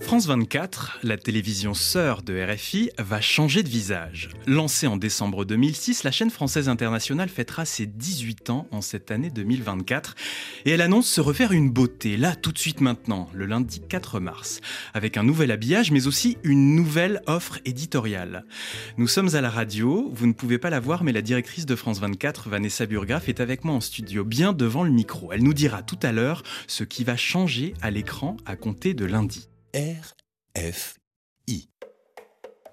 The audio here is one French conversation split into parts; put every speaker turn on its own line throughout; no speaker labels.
France 24, la télévision sœur de RFI, va changer de visage. Lancée en décembre 2006, la chaîne française internationale fêtera ses 18 ans en cette année 2024 et elle annonce se refaire une beauté, là tout de suite maintenant, le lundi 4 mars, avec un nouvel habillage mais aussi une nouvelle offre éditoriale. Nous sommes à la radio, vous ne pouvez pas la voir mais la directrice de France 24, Vanessa Burgraff, est avec moi en studio, bien devant le micro. Elle nous dira tout à l'heure ce qui va changer à l'écran à compter de lundi.
RFI.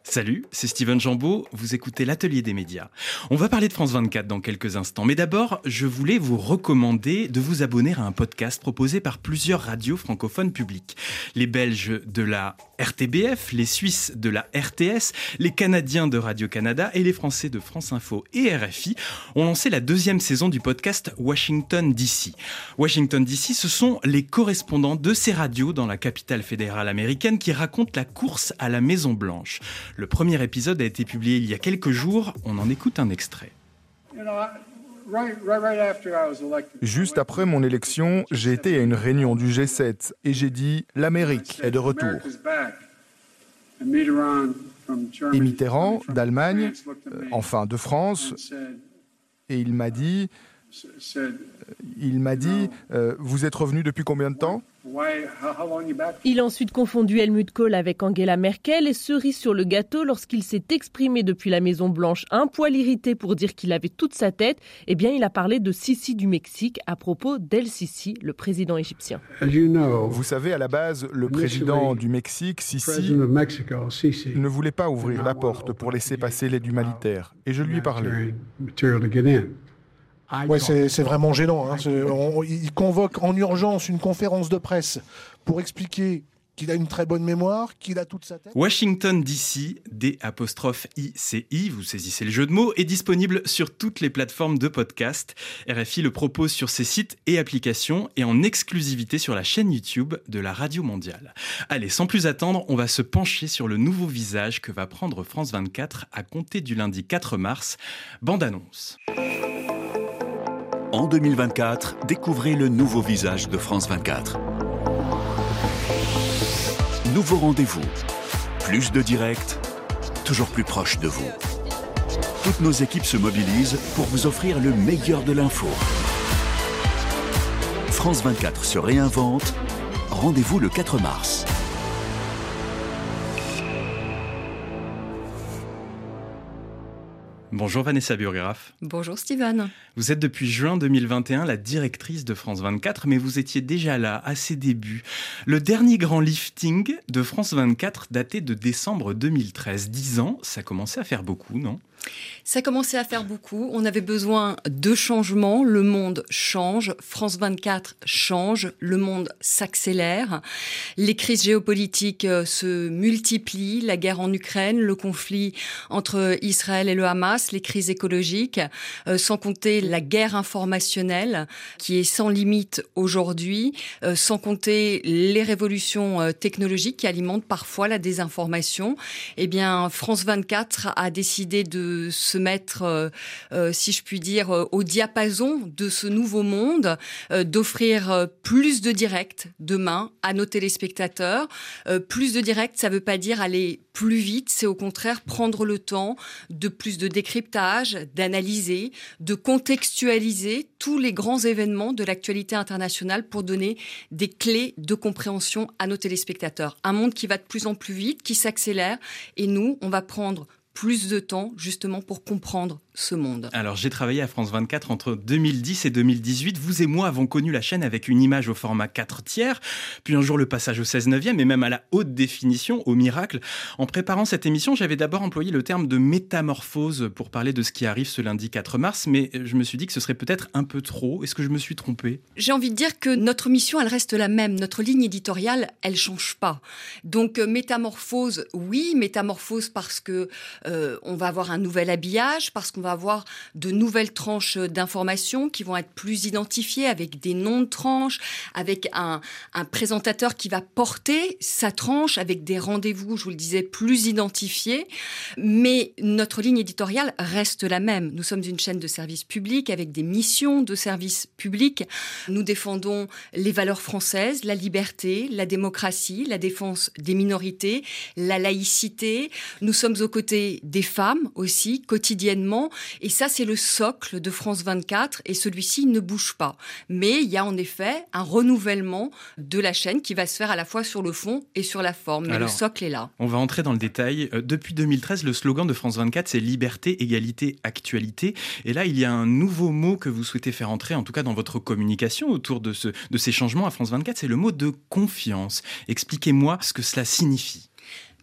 Salut, c'est Steven Jambeau, vous écoutez l'atelier des médias. On va parler de France 24 dans quelques instants, mais d'abord, je voulais vous recommander de vous abonner à un podcast proposé par plusieurs radios francophones publiques. Les Belges de la RTBF, les Suisses de la RTS, les Canadiens de Radio-Canada et les Français de France Info et RFI ont lancé la deuxième saison du podcast Washington DC. Washington DC, ce sont les correspondants de ces radios dans la capitale fédérale américaine qui racontent la course à la Maison Blanche. Le premier épisode a été publié il y a quelques jours, on en écoute un extrait.
Juste après mon élection, j'ai été à une réunion du G7 et j'ai dit l'Amérique est de retour. Et Mitterrand, d'Allemagne, euh, enfin de France, et il m'a dit, il m'a dit, euh, vous êtes revenu depuis combien de temps?
Il a ensuite confondu Helmut Kohl avec Angela Merkel et cerise sur le gâteau lorsqu'il s'est exprimé depuis la Maison Blanche un poil irrité pour dire qu'il avait toute sa tête, eh bien il a parlé de Sisi du Mexique à propos d'El Sisi, le président égyptien.
Vous savez, à la base, le président du Mexique, Sisi, ne voulait pas ouvrir la porte pour laisser passer l'aide humanitaire. Et je lui ai parlé.
Ouais, c'est vraiment gênant. Hein. On, il convoque en urgence une conférence de presse pour expliquer qu'il a une très bonne mémoire, qu'il a toute sa tête.
Washington DC, D apostrophe ICI, vous saisissez le jeu de mots, est disponible sur toutes les plateformes de podcast. RFI le propose sur ses sites et applications et en exclusivité sur la chaîne YouTube de la Radio Mondiale. Allez, sans plus attendre, on va se pencher sur le nouveau visage que va prendre France 24 à compter du lundi 4 mars. Bande annonce.
En 2024, découvrez le nouveau visage de France 24. Nouveau rendez-vous. Plus de direct, toujours plus proche de vous. Toutes nos équipes se mobilisent pour vous offrir le meilleur de l'info. France 24 se réinvente. Rendez-vous le 4 mars.
Bonjour Vanessa Burgraff.
Bonjour Steven.
Vous êtes depuis juin 2021 la directrice de France 24, mais vous étiez déjà là à ses débuts. Le dernier grand lifting de France 24 datait de décembre 2013. Dix ans, ça commençait à faire beaucoup, non?
Ça commençait à faire beaucoup. On avait besoin de changements. Le monde change. France 24 change. Le monde s'accélère. Les crises géopolitiques euh, se multiplient. La guerre en Ukraine, le conflit entre Israël et le Hamas, les crises écologiques, euh, sans compter la guerre informationnelle qui est sans limite aujourd'hui, euh, sans compter les révolutions technologiques qui alimentent parfois la désinformation. Eh bien, France 24 a décidé de se mettre, euh, euh, si je puis dire, euh, au diapason de ce nouveau monde, d'offrir plus de direct demain à nos téléspectateurs. plus de direct, ça ne veut pas dire aller plus vite, c'est au contraire prendre le temps de plus de décryptage, d'analyser, de contextualiser tous les grands événements de l'actualité internationale pour donner des clés de compréhension à nos téléspectateurs. Un monde qui va de plus en plus vite, qui s'accélère, et nous, on va prendre plus de temps justement pour comprendre ce monde.
Alors j'ai travaillé à France 24 entre 2010 et 2018. Vous et moi avons connu la chaîne avec une image au format 4 tiers, puis un jour le passage au 16 neuvième et même à la haute définition, au miracle. En préparant cette émission, j'avais d'abord employé le terme de métamorphose pour parler de ce qui arrive ce lundi 4 mars, mais je me suis dit que ce serait peut-être un peu trop. Est-ce que je me suis trompé?
J'ai envie de dire que notre mission, elle reste la même. Notre ligne éditoriale, elle change pas. Donc euh, métamorphose, oui, métamorphose parce que euh, on va avoir un nouvel habillage, parce qu'on va avoir de nouvelles tranches d'informations qui vont être plus identifiées avec des noms de tranches, avec un, un présentateur qui va porter sa tranche avec des rendez-vous, je vous le disais, plus identifiés. Mais notre ligne éditoriale reste la même. Nous sommes une chaîne de service public avec des missions de service public. Nous défendons les valeurs françaises, la liberté, la démocratie, la défense des minorités, la laïcité. Nous sommes aux côtés des femmes aussi, quotidiennement. Et ça, c'est le socle de France 24 et celui-ci ne bouge pas. Mais il y a en effet un renouvellement de la chaîne qui va se faire à la fois sur le fond et sur la forme. Mais le socle est là.
On va entrer dans le détail. Euh, depuis 2013, le slogan de France 24, c'est liberté, égalité, actualité. Et là, il y a un nouveau mot que vous souhaitez faire entrer, en tout cas dans votre communication autour de, ce, de ces changements à France 24, c'est le mot de confiance. Expliquez-moi ce que cela signifie.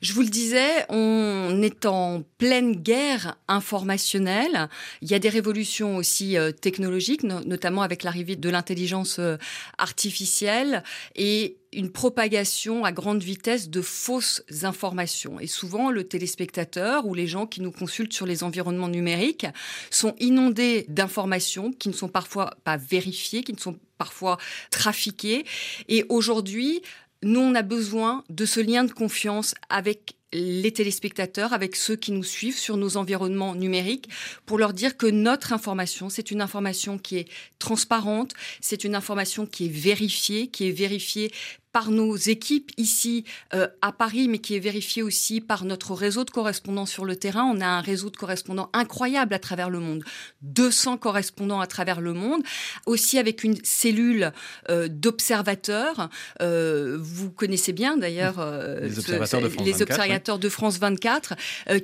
Je vous le disais, on est en pleine guerre informationnelle. Il y a des révolutions aussi euh, technologiques, notamment avec l'arrivée de l'intelligence euh, artificielle et une propagation à grande vitesse de fausses informations. Et souvent, le téléspectateur ou les gens qui nous consultent sur les environnements numériques sont inondés d'informations qui ne sont parfois pas vérifiées, qui ne sont parfois trafiquées. Et aujourd'hui, nous, on a besoin de ce lien de confiance avec les téléspectateurs, avec ceux qui nous suivent sur nos environnements numériques, pour leur dire que notre information, c'est une information qui est transparente, c'est une information qui est vérifiée, qui est vérifiée par nos équipes ici euh, à Paris, mais qui est vérifié aussi par notre réseau de correspondants sur le terrain. On a un réseau de correspondants incroyable à travers le monde, 200 correspondants à travers le monde, aussi avec une cellule euh, d'observateurs. Euh, vous connaissez bien d'ailleurs
les, observateurs, de France,
les
24,
observateurs de France 24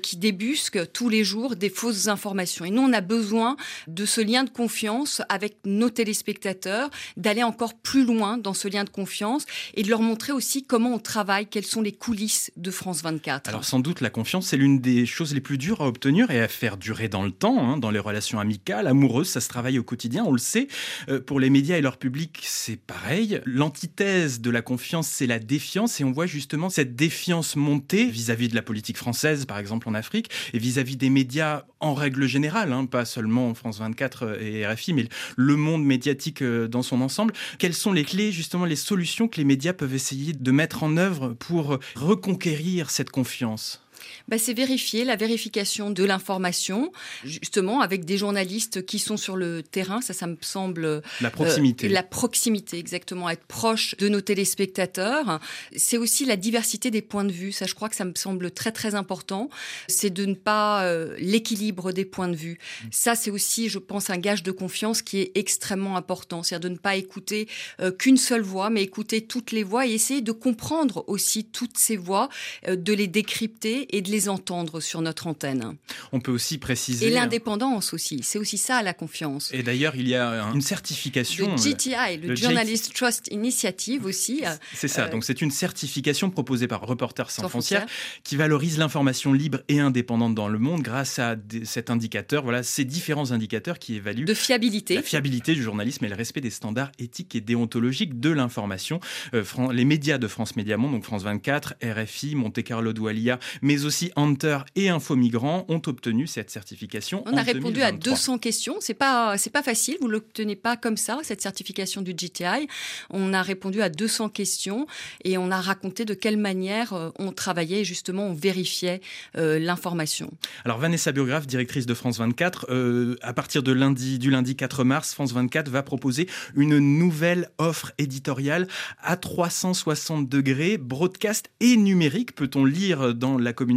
qui débusquent tous les jours des fausses informations. Et nous, on a besoin de ce lien de confiance avec nos téléspectateurs, d'aller encore plus loin dans ce lien de confiance et de leur montrer aussi comment on travaille, quelles sont les coulisses de France 24.
Alors sans doute la confiance, c'est l'une des choses les plus dures à obtenir et à faire durer dans le temps, hein, dans les relations amicales, amoureuses, ça se travaille au quotidien, on le sait. Euh, pour les médias et leur public, c'est pareil. L'antithèse de la confiance, c'est la défiance et on voit justement cette défiance monter vis-à-vis de la politique française, par exemple en Afrique, et vis-à-vis des médias en règle générale, hein, pas seulement France 24 et RFI, mais le monde médiatique euh, dans son ensemble. Quelles sont les clés, justement, les solutions que les médias peuvent essayer de mettre en œuvre pour reconquérir cette confiance
bah, c'est vérifier la vérification de l'information, justement avec des journalistes qui sont sur le terrain. Ça, ça me semble euh,
la proximité.
la proximité, exactement, être proche de nos téléspectateurs. C'est aussi la diversité des points de vue. Ça, je crois que ça me semble très très important. C'est de ne pas euh, l'équilibre des points de vue. Ça, c'est aussi, je pense, un gage de confiance qui est extrêmement important. C'est-à-dire de ne pas écouter euh, qu'une seule voix, mais écouter toutes les voix et essayer de comprendre aussi toutes ces voix, de les décrypter et de les entendre sur notre antenne.
On peut aussi préciser...
Et l'indépendance aussi, c'est aussi ça la confiance.
Et d'ailleurs, il y a une certification...
Le GTI, le, Journalist Trust Initiative aussi.
C'est ça, euh, donc c'est une certification proposée par Reporters sans, frontières, qui valorise l'information libre et indépendante dans le monde grâce à cet indicateur, voilà, ces différents indicateurs qui évaluent...
De fiabilité.
La fiabilité du journalisme et le respect des standards éthiques et déontologiques de l'information. Euh, les médias de France Média Monde, donc France 24, RFI, Monte Carlo Doualia, mais aussi Hunter et Info Migrants ont obtenu cette certification.
On
a
répondu à 200 questions. C'est pas c'est pas facile. Vous l'obtenez pas comme ça cette certification du GTI. On a répondu à 200 questions et on a raconté de quelle manière euh, on travaillait justement on vérifiait euh, l'information.
Alors Vanessa Burgraff, directrice de France 24, euh, à partir de lundi du lundi 4 mars, France 24 va proposer une nouvelle offre éditoriale à 360 degrés, broadcast et numérique. Peut-on lire dans la communication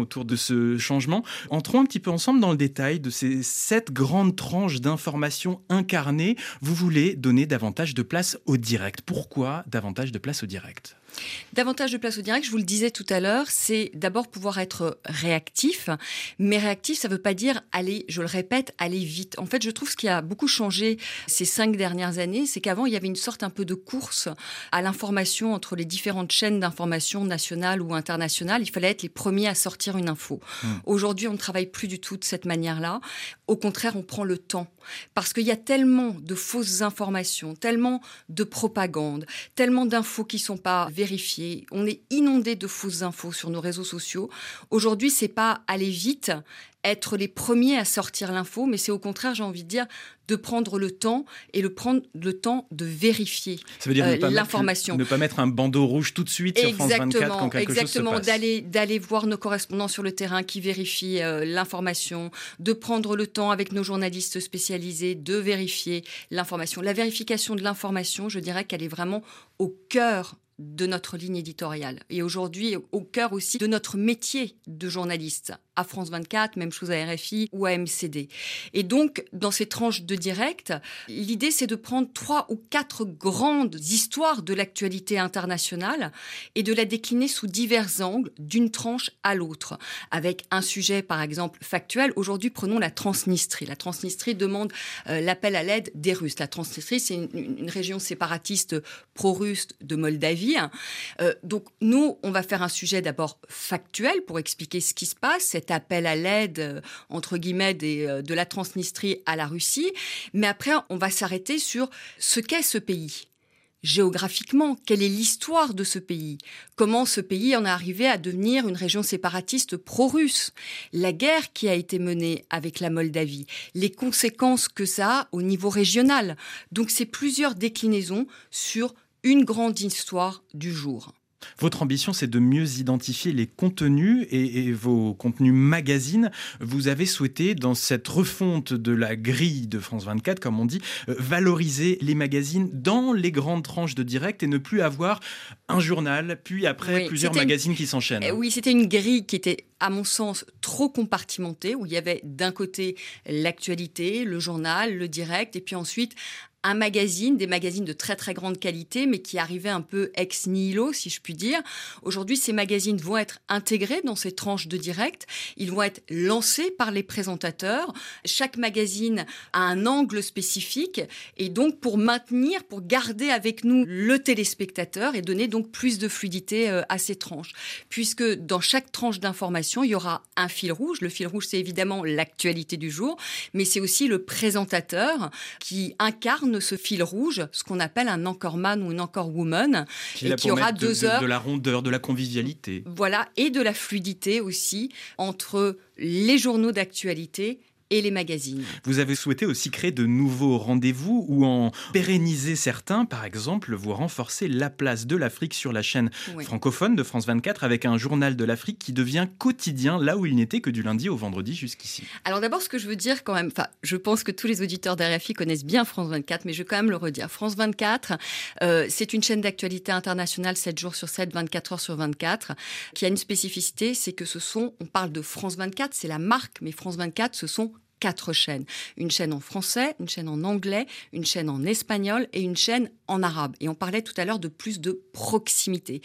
autour de ce changement. Entrons un petit peu ensemble dans le détail de ces sept grandes tranches d'informations incarnées. Vous voulez donner davantage de place au direct. Pourquoi davantage de place au direct?
Davantage de place au direct, je vous le disais tout à l'heure, c'est d'abord pouvoir être réactif. Mais réactif, ça ne veut pas dire aller, je le répète, aller vite. En fait, je trouve ce qui a beaucoup changé ces cinq dernières années, c'est qu'avant, il y avait une sorte un peu de course à l'information entre les différentes chaînes d'information nationales ou internationales. Il fallait être les premiers à sortir une info. Hmm. Aujourd'hui, on ne travaille plus du tout de cette manière-là. Au contraire, on prend le temps. Parce qu'il y a tellement de fausses informations, tellement de propagande, tellement d'infos qui ne sont pas vérifier. On est inondé de fausses infos sur nos réseaux sociaux. Aujourd'hui, c'est pas aller vite, être les premiers à sortir l'info, mais c'est au contraire, j'ai envie de dire, de prendre le temps et le prendre le temps de vérifier
euh,
l'information.
Ne pas mettre un bandeau rouge tout de suite sur France 24 quand quelque
exactement,
chose se
d'aller d'aller voir nos correspondants sur le terrain qui vérifient euh, l'information, de prendre le temps avec nos journalistes spécialisés de vérifier l'information. La vérification de l'information, je dirais qu'elle est vraiment au cœur de notre ligne éditoriale et aujourd'hui au cœur aussi de notre métier de journaliste à France 24, même chose à RFI ou à MCD. Et donc, dans ces tranches de direct, l'idée c'est de prendre trois ou quatre grandes histoires de l'actualité internationale et de la décliner sous divers angles, d'une tranche à l'autre, avec un sujet par exemple factuel. Aujourd'hui, prenons la Transnistrie. La Transnistrie demande euh, l'appel à l'aide des Russes. La Transnistrie, c'est une, région séparatiste pro-russe de Moldavie. Euh, donc, nous, on va faire un sujet d'abord factuel pour expliquer ce qui se passe, cette appel à l'aide, euh, entre guillemets, euh, de la Transnistrie à la Russie. Mais après, on va s'arrêter sur ce qu'est ce pays géographiquement, quelle est l'histoire de ce pays, comment ce pays en est arrivé à devenir une région séparatiste pro-russe, la guerre qui a été menée avec la Moldavie, les conséquences que ça a au niveau régional. Donc c'est plusieurs déclinaisons sur une grande histoire du jour.
Votre ambition, c'est de mieux identifier les contenus et, vos contenus magazines. Vous avez souhaité, dans cette refonte de la grille de France 24, comme on dit, euh, valoriser les magazines dans les grandes tranches de direct et ne plus avoir un journal, puis après plusieurs magazines qui s'enchaînent. Eh
oui, c'était une grille qui était à mon sens, trop compartimentée, où il y avait d'un côté l'actualité, le journal, le direct, et puis ensuite un magazine, des magazines de très très grande qualité, mais qui arrivaient un peu ex nihilo, si je puis dire. Aujourd'hui, ces magazines vont être intégrés dans ces tranches de direct. Ils vont être lancés par les présentateurs. Chaque magazine a un angle spécifique, et donc pour maintenir, pour garder avec nous le téléspectateur et donner donc plus de fluidité euh, à ces tranches, puisque dans chaque tranche d'information, il y aura un fil rouge. Le fil rouge, c'est évidemment l'actualité du jour, mais c'est aussi le présentateur qui incarne ce fil rouge, ce qu'on appelle un anchorman ou une anchorwoman,
et qui aura deux heures. De la rondeur, de la convivialité.
Voilà, et de la fluidité aussi entre les journaux d'actualité et les magazines.
Vous avez souhaité aussi créer de nouveaux rendez-vous ou en pérenniser certains, par exemple, vous renforcer la place de l'Afrique sur la chaîne francophone de France 24 avec un journal de l'Afrique qui devient quotidien là où il n'était que du lundi au vendredi jusqu'ici.
Alors d'abord, ce que je veux dire quand même, enfin, je pense que tous les auditeurs d'RFI connaissent bien France 24, mais je vais quand même le redire. France 24, euh, c'est une chaîne d'actualité internationale 7 jours sur 7, 24 heures sur 24, qui a une spécificité, c'est que ce sont, on parle de France 24, c'est la marque, mais France 24, ce sont quatre chaînes. Une chaîne en français, une chaîne en anglais, une chaîne en espagnol et une chaîne en arabe. Et on parlait tout à l'heure de plus de proximité.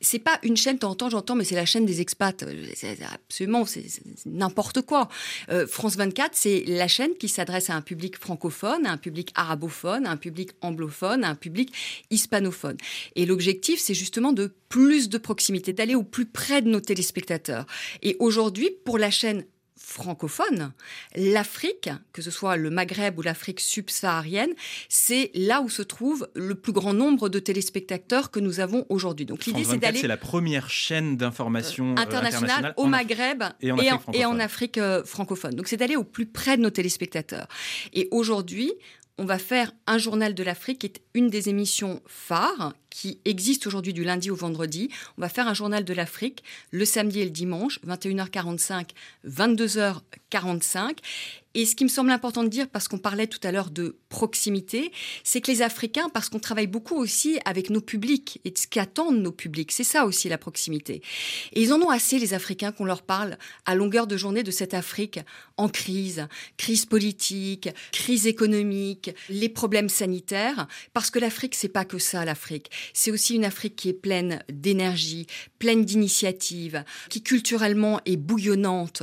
C'est pas une chaîne, temps j'entends, mais c'est la chaîne des expats. C'est absolument, c'est n'importe quoi. Euh, France 24, c'est la chaîne qui s'adresse à un public francophone, à un public arabophone, à un public anglophone, à un public hispanophone. Et l'objectif, c'est justement de plus de proximité, d'aller au plus près de nos téléspectateurs. Et aujourd'hui, pour la chaîne francophone, l'Afrique, que ce soit le Maghreb ou l'Afrique subsaharienne, c'est là où se trouve le plus grand nombre de téléspectateurs que nous avons aujourd'hui.
Donc l'idée c'est d'aller c'est la première chaîne d'information euh, internationale,
au Maghreb et en Afrique, euh, francophone. Donc c'est d'aller au plus près de nos téléspectateurs. Et aujourd'hui, on va faire un journal de l'Afrique, qui est une des émissions phares qui existe aujourd'hui du lundi au vendredi. On va faire un journal de l'Afrique le samedi et le dimanche, 21h45, 22h45. Et ce qui me semble important de dire, parce qu'on parlait tout à l'heure de proximité, c'est que les Africains, parce qu'on travaille beaucoup aussi avec nos publics et de ce qu'attendent nos publics, c'est ça aussi la proximité. Et ils en ont assez, les Africains, qu'on leur parle à longueur de journée de cette Afrique en crise, crise politique, crise économique, les problèmes sanitaires, parce que l'Afrique, c'est pas que ça, l'Afrique. C'est aussi une Afrique qui est pleine d'énergie, pleine d'initiatives, qui culturellement est bouillonnante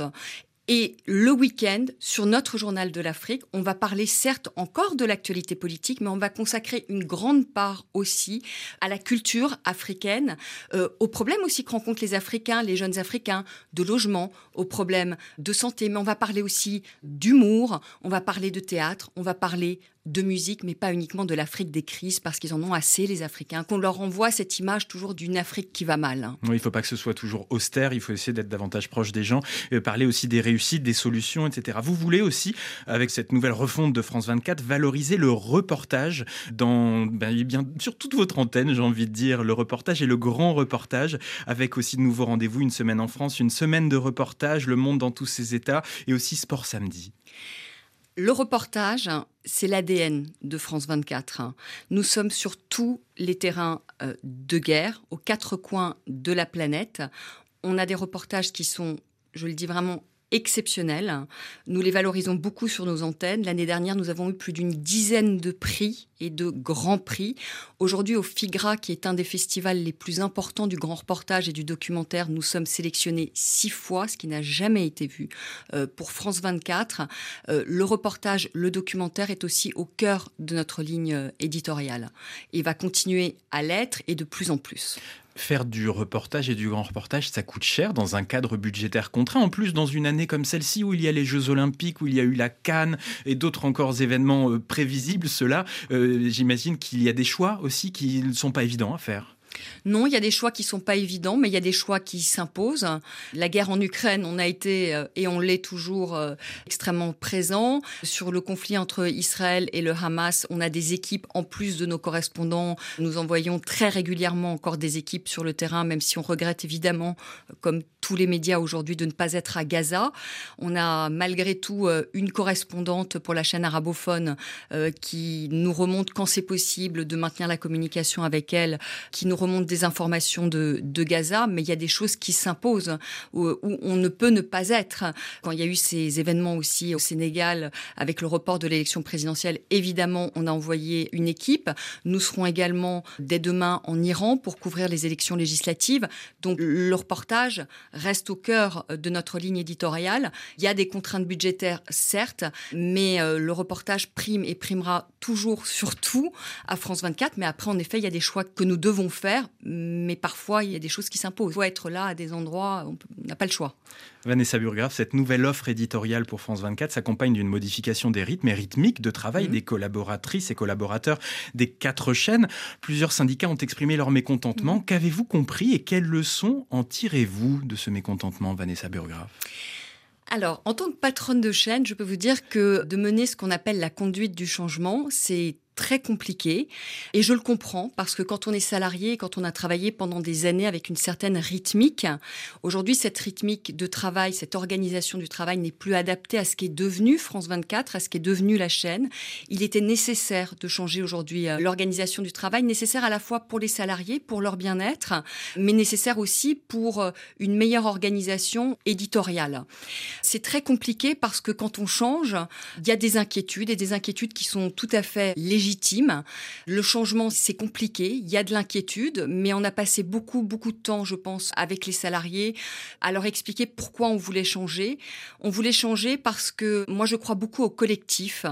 et le week-end, sur notre journal de l'Afrique, on va parler certes encore de l'actualité politique, mais on va consacrer une grande part aussi à la culture africaine, euh, aux problèmes aussi que rencontrent les Africains, les jeunes Africains, de logement, aux problèmes de santé. Mais on va parler aussi d'humour, on va parler de théâtre, on va parler de musique, mais pas uniquement de l'Afrique des crises, parce qu'ils en ont assez, les Africains, qu'on leur envoie cette image toujours d'une Afrique qui va mal.
Oui, il ne faut pas que ce soit toujours austère, il faut essayer d'être davantage proche des gens, euh, parler aussi des réussites, des solutions, etc. Vous voulez aussi, avec cette nouvelle refonte de France 24, valoriser le reportage dans, ben, eh sur toute votre antenne, j'ai envie de dire, le reportage et le grand reportage, avec aussi de nouveaux rendez-vous, une semaine en France, une semaine de reportage, le monde dans tous ses états, et aussi Sport Samedi.
Le reportage, c'est l'ADN de France 24. Nous sommes sur tous les terrains euh, de guerre, aux quatre coins de la planète. On a des reportages qui sont, je le dis vraiment, exceptionnels. Nous les valorisons beaucoup sur nos antennes. L'année dernière, nous avons eu plus d'une dizaine de prix et de grands prix. Aujourd'hui, au FIGRA, qui est un des festivals les plus importants du grand reportage et du documentaire, nous sommes sélectionnés six fois, ce qui n'a jamais été vu euh, pour France 24. Euh, le reportage, le documentaire est aussi au cœur de notre ligne euh, éditoriale et va continuer à l'être et de plus en plus
faire du reportage et du grand reportage, ça coûte cher dans un cadre budgétaire contraint. En plus, dans une année comme celle-ci où il y a les Jeux Olympiques, où il y a eu la Cannes et d'autres encore événements euh, prévisibles, cela, euh, j'imagine qu'il y a des choix aussi qui ne sont pas évidents à faire.
Non, il y a des choix qui sont pas évidents, mais il y a des choix qui s'imposent. La guerre en Ukraine, on a été euh, et on l'est toujours euh, extrêmement présent. Sur le conflit entre Israël et le Hamas, on a des équipes en plus de nos correspondants. Nous envoyons très régulièrement encore des équipes sur le terrain, même si on regrette évidemment, comme tous les médias aujourd'hui, de ne pas être à Gaza. On a malgré tout euh, une correspondante pour la chaîne arabophone qui nous remonte quand c'est possible de maintenir la communication avec elle, qui nous remonte des informations de, Gaza, mais il y a des choses qui s'imposent où, on ne peut ne pas être. Quand il y a eu ces événements aussi au Sénégal avec le report de l'élection présidentielle, évidemment, on a envoyé une équipe. Nous serons également dès demain en Iran pour couvrir les élections législatives. Donc le reportage reste au cœur de notre ligne éditoriale. Il y a des contraintes budgétaires, certes, mais euh, le reportage prime et primera toujours surtout à France 24. Mais après, en effet, il y a des choix que nous devons faire mais parfois il y a des choses qui s'imposent. Il faut être là à des endroits, on n'a pas le choix.
Vanessa Burgraff, cette nouvelle offre éditoriale pour France 24 s'accompagne d'une modification des rythmes et rythmiques de travail mhm. des collaboratrices et collaborateurs des quatre chaînes. Plusieurs syndicats ont exprimé leur mécontentement. Mhm. Qu'avez-vous compris et quelles leçons en tirez-vous de ce mécontentement, Vanessa Burgraff
alors, en tant que patronne de chaîne, je peux vous dire que de mener ce qu'on appelle la conduite du changement, c'est très compliqué. Et je le comprends parce que quand on est salarié, quand on a travaillé pendant des années avec une certaine rythmique, aujourd'hui, cette rythmique de travail, cette organisation du travail n'est plus adaptée à ce qui est devenu France 24, à ce qui est devenu la chaîne. Il était nécessaire de changer aujourd'hui euh, l'organisation du travail, nécessaire à la fois pour les salariés, pour leur bien-être, mais nécessaire aussi pour euh, une meilleure organisation éditoriale. C'est très compliqué parce que quand on change, il y a des inquiétudes et des inquiétudes qui sont tout à fait légitimes le changement, c'est compliqué, il y a de l'inquiétude, mais on a passé beaucoup, beaucoup de temps, je pense, avec les salariés à leur expliquer pourquoi on voulait changer. On voulait changer parce que moi, je crois beaucoup au collectif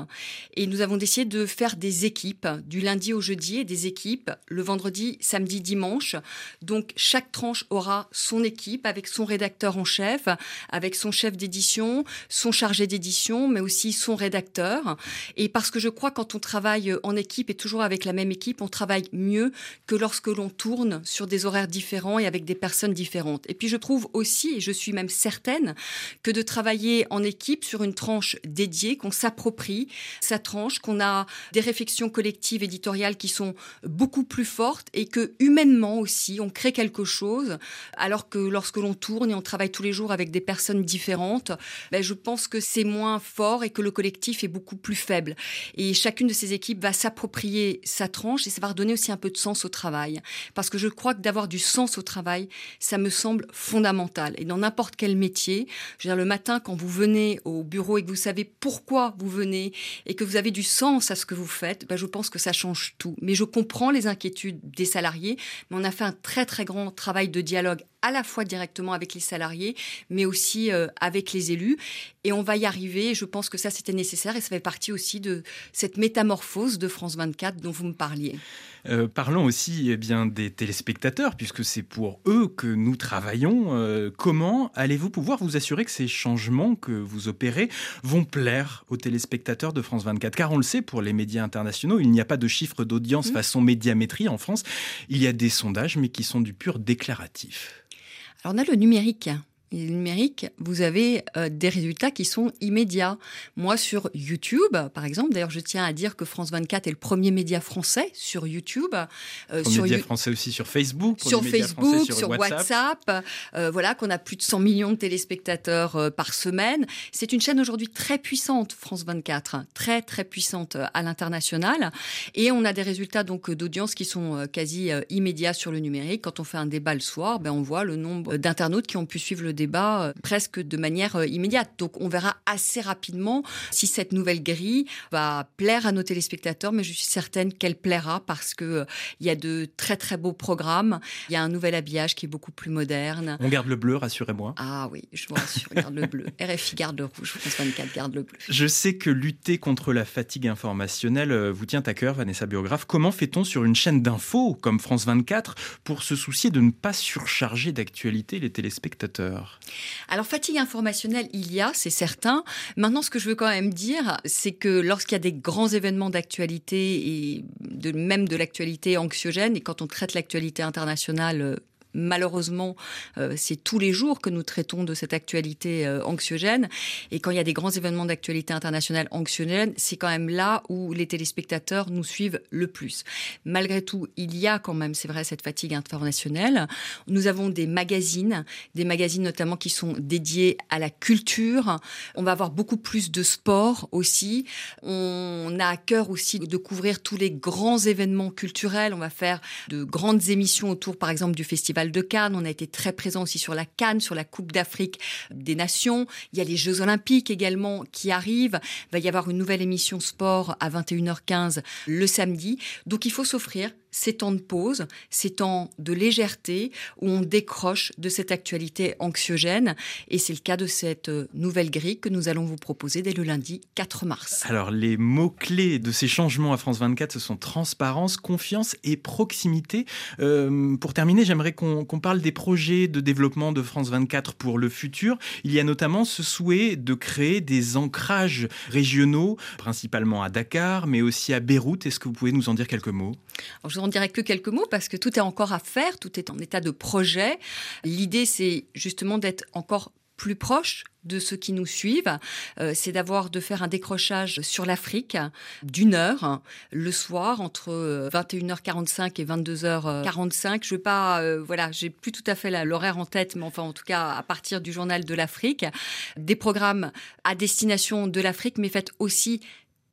et nous avons décidé de faire des équipes du lundi au jeudi et des équipes le vendredi, samedi, dimanche. Donc, chaque tranche aura son équipe avec son rédacteur en chef, avec son chef d'édition, son chargé d'édition, mais aussi son rédacteur. Et parce que je crois quand on travaille en équipe et toujours avec la même équipe, on travaille mieux que lorsque l'on tourne sur des horaires différents et avec des personnes différentes. Et puis je trouve aussi, et je suis même certaine, que de travailler en équipe sur une tranche dédiée, qu'on s'approprie sa tranche, qu'on a des réflexions collectives éditoriales qui sont beaucoup plus fortes et que humainement aussi, on crée quelque chose, alors que lorsque l'on tourne et on travaille tous les jours avec des personnes différentes, ben je pense que c'est moins fort et que le collectif est beaucoup plus faible. Et chacune de ces équipes va s'approprier sa tranche et ça va redonner aussi un peu de sens au travail. Parce que je crois que d'avoir du sens au travail, ça me semble fondamental. Et dans n'importe quel métier, je veux dire, le matin, quand vous venez au bureau et que vous savez pourquoi vous venez et que vous avez du sens à ce que vous faites, ben je pense que ça change tout. Mais je comprends les inquiétudes des salariés, mais on a fait un très très grand travail de dialogue à la fois directement avec les salariés, mais aussi euh, avec les élus. Et on va y arriver. Je pense que ça, c'était nécessaire et ça fait partie aussi de cette métamorphose de France 24 dont vous me parliez.
Euh, parlons aussi eh bien, des téléspectateurs, puisque c'est pour eux que nous travaillons. Euh, comment allez-vous pouvoir vous assurer que ces changements que vous opérez vont plaire aux téléspectateurs de France 24 Car on le sait, pour les médias internationaux, il n'y a pas de chiffres d'audience mmh. façon médiamétrie en France. Il y a des sondages, mais qui sont du pur déclaratif.
Alors on a le numérique numérique, vous avez euh, des résultats qui sont immédiats. Moi, sur YouTube, par exemple, d'ailleurs, je tiens à dire que France 24 est le premier média français sur YouTube.
Euh, sur média français aussi sur Facebook.
Sur Facebook, sur, WhatsApp. Euh, voilà, qu'on a plus de 100 millions de téléspectateurs euh, par semaine. C'est une chaîne aujourd'hui très puissante, France 24, très très puissante à l'international. Et on a des résultats donc d'audience qui sont quasi immédiats sur le numérique. Quand on fait un débat le soir, ben, on voit le nombre d'internautes qui ont pu suivre le débat euh, presque de manière euh, immédiate. Donc on verra assez rapidement si cette nouvelle grille va plaire à nos téléspectateurs, mais je suis certaine qu'elle plaira parce que euh, il y a de très très beaux programmes. Il y a un nouvel habillage qui est beaucoup plus moderne.
On garde le bleu, rassurez-moi.
Ah oui, je vous rassure, garde le bleu. RFI garde le rouge, France 24 garde le bleu.
Je sais que lutter contre la fatigue informationnelle vous tient à cœur, Vanessa Biographe. Comment fait-on sur une chaîne d'infos comme France 24 pour se soucier de ne pas surcharger d'actualité les téléspectateurs?
Alors fatigue informationnelle, il y a, c'est certain. Maintenant, ce que je veux quand même dire, c'est que lorsqu'il y a des grands événements d'actualité et de, même de l'actualité anxiogène, et quand on traite l'actualité internationale euh, malheureusement, euh, c'est tous les jours que nous traitons de cette actualité euh, anxiogène. Et quand il y a des grands événements d'actualité internationale anxiogène, c'est quand même là où les téléspectateurs nous suivent le plus. Malgré tout, il y a quand même, c'est vrai, cette fatigue internationale. Nous avons des magazines, des magazines notamment qui sont dédiés à la culture. On va avoir beaucoup plus de sport aussi. On a à cœur aussi de couvrir tous les grands événements culturels. On va faire de grandes émissions autour, par exemple, du festival de Cannes. On a été très présent aussi sur la Cannes, sur la Coupe d'Afrique des Nations. Il y a les Jeux Olympiques également qui arrivent. Il va y avoir une nouvelle émission sport à 21h15 le samedi. Donc il faut s'offrir ces temps de pause, ces temps de légèreté où on décroche de cette actualité anxiogène. Et c'est le cas de cette euh, nouvelle grille que nous allons vous proposer dès le lundi 4 mars.
Alors les mots-clés de ces changements à France 24, ce sont transparence, confiance et proximité. Euh, pour terminer, j'aimerais qu'on parle des projets de développement de France 24 pour le futur. Il y a notamment ce souhait de créer des ancrages régionaux, principalement à Dakar, mais aussi à Beyrouth. Est-ce que vous pouvez nous en dire quelques mots?
N'en dirai que quelques mots parce que tout est encore à faire, tout est en état de projet. L'idée, c'est justement d'être encore plus proche de ceux qui nous suivent, euh, c'est d'avoir de faire un décrochage sur l'Afrique d'une heure le soir entre 21h45 euh, et 22h45. Je veux pas, euh, voilà, j'ai plus tout à fait l'horaire en tête, mais enfin en tout cas à partir du journal de l'Afrique, des programmes à destination de l'Afrique, mais faites aussi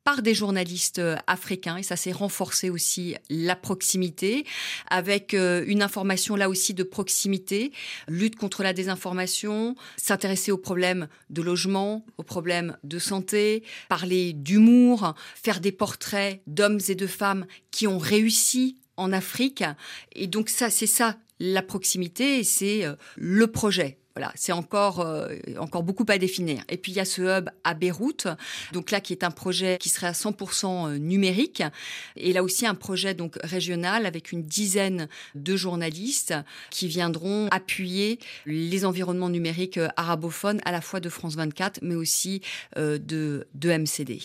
par des journalistes euh, africains et ça s'est renforcé aussi la proximité avec euh, une information là aussi de proximité, lutte contre la désinformation, s'intéresser aux problèmes de logement, aux problèmes de santé, parler d'humour, faire des portraits d'hommes et de femmes qui ont réussi en Afrique. Et donc ça c'est ça la proximité et c'est euh, le projet voilà, c'est encore euh, encore beaucoup à définir. Et puis il y a ce hub à Beyrouth, donc là qui est un projet qui serait à 100% euh, numérique, et là aussi un projet donc régional avec une dizaine de journalistes qui viendront appuyer les environnements numériques euh, arabophones à la fois de France 24, mais aussi de de MCD.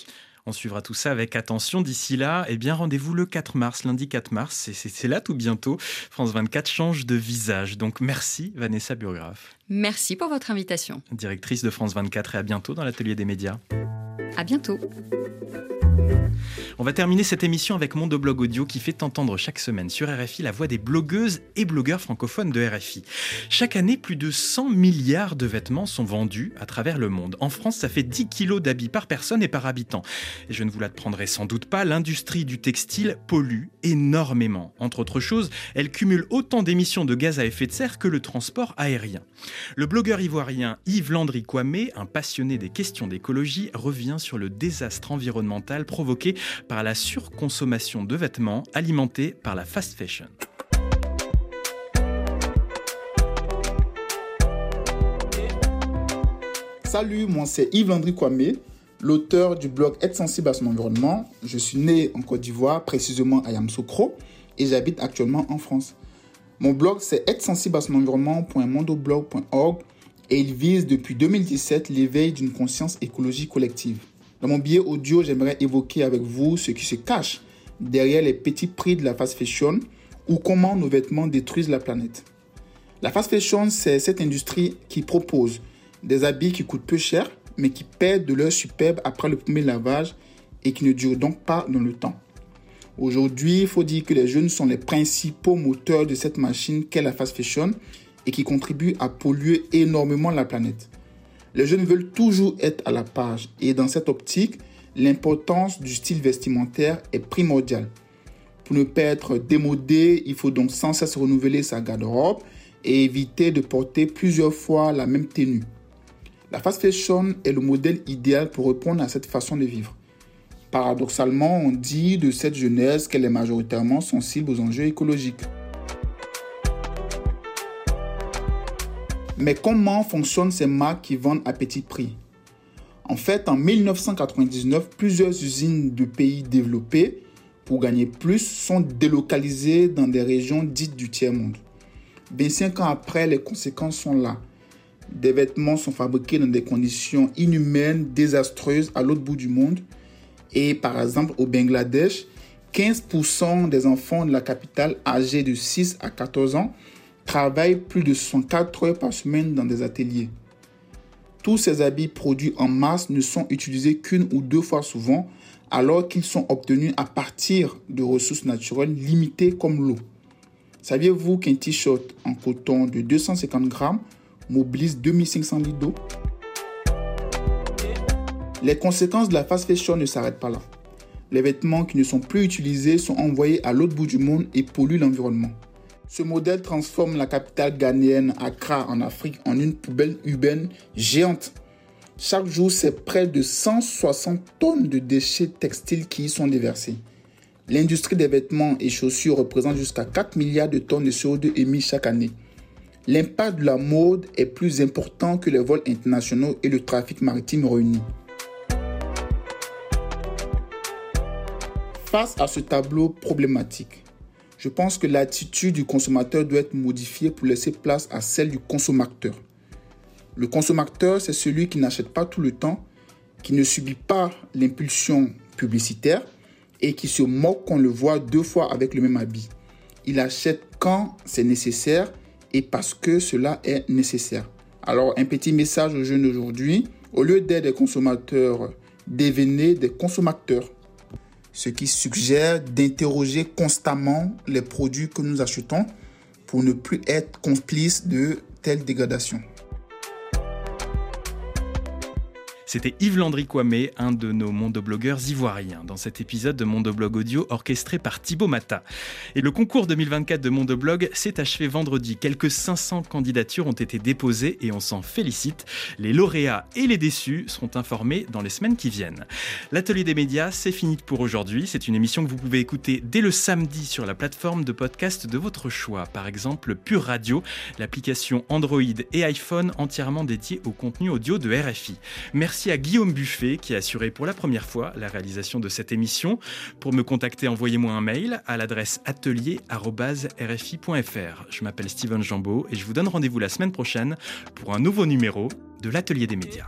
On suivra tout ça avec attention. D'ici là, eh bien, rendez-vous le 4 mars, lundi 4 mars. C'est là tout bientôt. France 24 change de visage. Donc, merci, Vanessa Biographe.
Merci pour votre invitation.
Directrice de France 24 et à bientôt dans l'atelier des médias.
À bientôt.
On va terminer cette émission avec Monde Blog Audio qui fait entendre chaque semaine sur RFI la voix des blogueuses et blogueurs francophones de RFI. Chaque année, plus de 100 milliards de vêtements sont vendus à travers le monde. En France, ça fait 10 kilos d'habits par personne et par habitant. Et je ne vous l'apprendrai sans doute pas, l'industrie du textile pollue énormément. Entre autres choses, elle cumule autant d'émissions de gaz à effet de serre que le transport aérien. Le blogueur ivoirien Yves Landry Kwame, un passionné des questions d'écologie, revient sur le désastre environnemental provoqué par la surconsommation de vêtements alimentée par la fast fashion.
Salut, moi c'est Yves Landry Kwame, l'auteur du blog Être sensible à son environnement. Je suis né en Côte d'Ivoire, précisément à Yamoussoukro, et j'habite actuellement en France. Mon blog c'est être sensible à son environnement.mondoblog.org et il vise depuis 2017 l'éveil d'une conscience écologique collective. Dans mon billet audio, j'aimerais évoquer avec vous ce qui se cache derrière les petits prix de la fast fashion ou comment nos vêtements détruisent la planète. La fast fashion, c'est cette industrie qui propose des habits qui coûtent peu cher, mais qui perdent de leur superbe après le premier lavage et qui ne durent donc pas dans le temps. Aujourd'hui, il faut dire que les jeunes sont les principaux moteurs de cette machine qu'est la fast fashion et qui contribuent à polluer énormément la planète. Les jeunes veulent toujours être à la page et dans cette optique, l'importance du style vestimentaire est primordiale. Pour ne pas être démodé, il faut donc sans cesse renouveler sa garde-robe et éviter de porter plusieurs fois la même tenue. La fast fashion est le modèle idéal pour répondre à cette façon de vivre. Paradoxalement, on dit de cette jeunesse qu'elle est majoritairement sensible aux enjeux écologiques. Mais comment fonctionnent ces marques qui vendent à petit prix? En fait, en 1999, plusieurs usines de pays développés, pour gagner plus, sont délocalisées dans des régions dites du tiers-monde. 25 ans après, les conséquences sont là. Des vêtements sont fabriqués dans des conditions inhumaines, désastreuses à l'autre bout du monde. Et par exemple, au Bangladesh, 15% des enfants de la capitale âgés de 6 à 14 ans travaillent plus de 64 heures par semaine dans des ateliers. Tous ces habits produits en masse ne sont utilisés qu'une ou deux fois souvent, alors qu'ils sont obtenus à partir de ressources naturelles limitées comme l'eau. Saviez-vous qu'un t-shirt en coton de 250 grammes mobilise 2500 litres d'eau? Les conséquences de la fast fashion ne s'arrêtent pas là. Les vêtements qui ne sont plus utilisés sont envoyés à l'autre bout du monde et polluent l'environnement. Ce modèle transforme la capitale ghanéenne Accra en Afrique en une poubelle urbaine géante. Chaque jour, c'est près de 160 tonnes de déchets textiles qui y sont déversés. L'industrie des vêtements et chaussures représente jusqu'à 4 milliards de tonnes de CO2 émis chaque année. L'impact de la mode est plus important que les vols internationaux et le trafic maritime réunis. Face à ce tableau problématique, je pense que l'attitude du consommateur doit être modifiée pour laisser place à celle du consommateur. Le consommateur, c'est celui qui n'achète pas tout le temps, qui ne subit pas l'impulsion publicitaire, et qui se moque qu'on le voit deux fois avec le même habit. Il achète quand c'est nécessaire et parce que cela est nécessaire. Alors un petit message aux jeunes aujourd'hui, au lieu d'être des consommateurs, devenez des consommateurs. Ce qui suggère d'interroger constamment les produits que nous achetons pour ne plus être complices de telles dégradations.
C'était Yves Landry Kwame, un de nos mondoblogueurs ivoiriens, dans cet épisode de Mondoblog Audio orchestré par Thibaut Mata. Et le concours 2024 de Mondoblog s'est achevé vendredi. Quelques 500 candidatures ont été déposées et on s'en félicite. Les lauréats et les déçus seront informés dans les semaines qui viennent. L'atelier des médias, c'est fini pour aujourd'hui. C'est une émission que vous pouvez écouter dès le samedi sur la plateforme de podcast de votre choix. Par exemple, Pure Radio, l'application Android et iPhone entièrement dédiée au contenu audio de RFI. Merci Merci à Guillaume Buffet qui a assuré pour la première fois la réalisation de cette émission. Pour me contacter, envoyez-moi un mail à l'adresse atelier.rfi.fr. Je m'appelle Steven Jambeau et je vous donne rendez-vous la semaine prochaine pour un nouveau numéro de l'Atelier des médias.